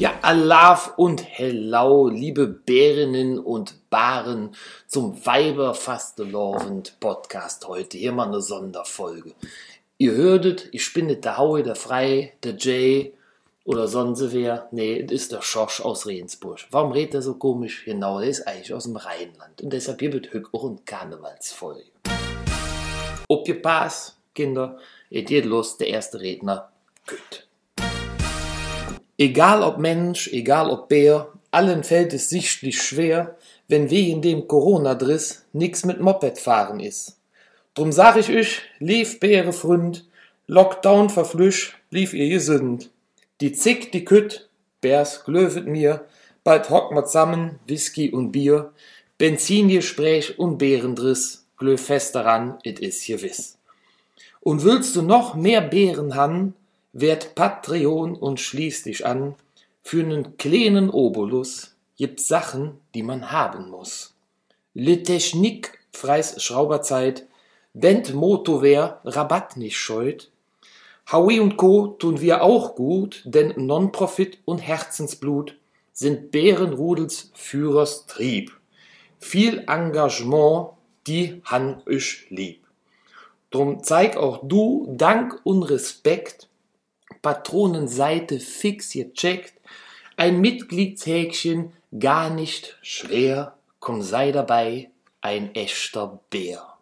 Ja, Alaf und Hello, liebe Bärinnen und Baren zum Weiberfastelovend Podcast heute. Hier mal eine Sonderfolge. Ihr hörtet, ich bin nicht der Howie, der Frei, der Jay oder sonst wer. Nee, es ist der Schorsch aus Regensburg. Warum redet er so komisch? Genau, der ist eigentlich aus dem Rheinland. Und deshalb hier wird auch eine Karnevalsfolge. Ob ihr Pass, Kinder, ihr geht los, der erste Redner, gut. Egal ob Mensch, egal ob Bär, allen fällt es sichtlich schwer, wenn wegen dem Corona-Driss nix mit Moped fahren is. Drum sag ich euch, lief Bäre Fründ, Lockdown verflüsch, blieb ihr gesünd. Die Zick, die Kütt, Bärs glöwet mir, bald hock ma zusammen, Whisky und Bier, Benzingespräch und Bärendriss, glöw fest daran, it is gewiss. Und willst du noch mehr Bären han, werd Patreon und schließ dich an. Für nen kleinen Obolus gibt's Sachen, die man haben muss. Le Technik, freis Schrauberzeit, Bent Motowehr, Rabatt nicht scheut. Howie und Co. tun wir auch gut, denn Non-Profit und Herzensblut sind Bärenrudels Führers Trieb. Viel Engagement, die han ich lieb. Drum zeig auch du Dank und Respekt Patronenseite fix gecheckt, ein Mitgliedshäkchen gar nicht schwer, komm sei dabei, ein echter Bär.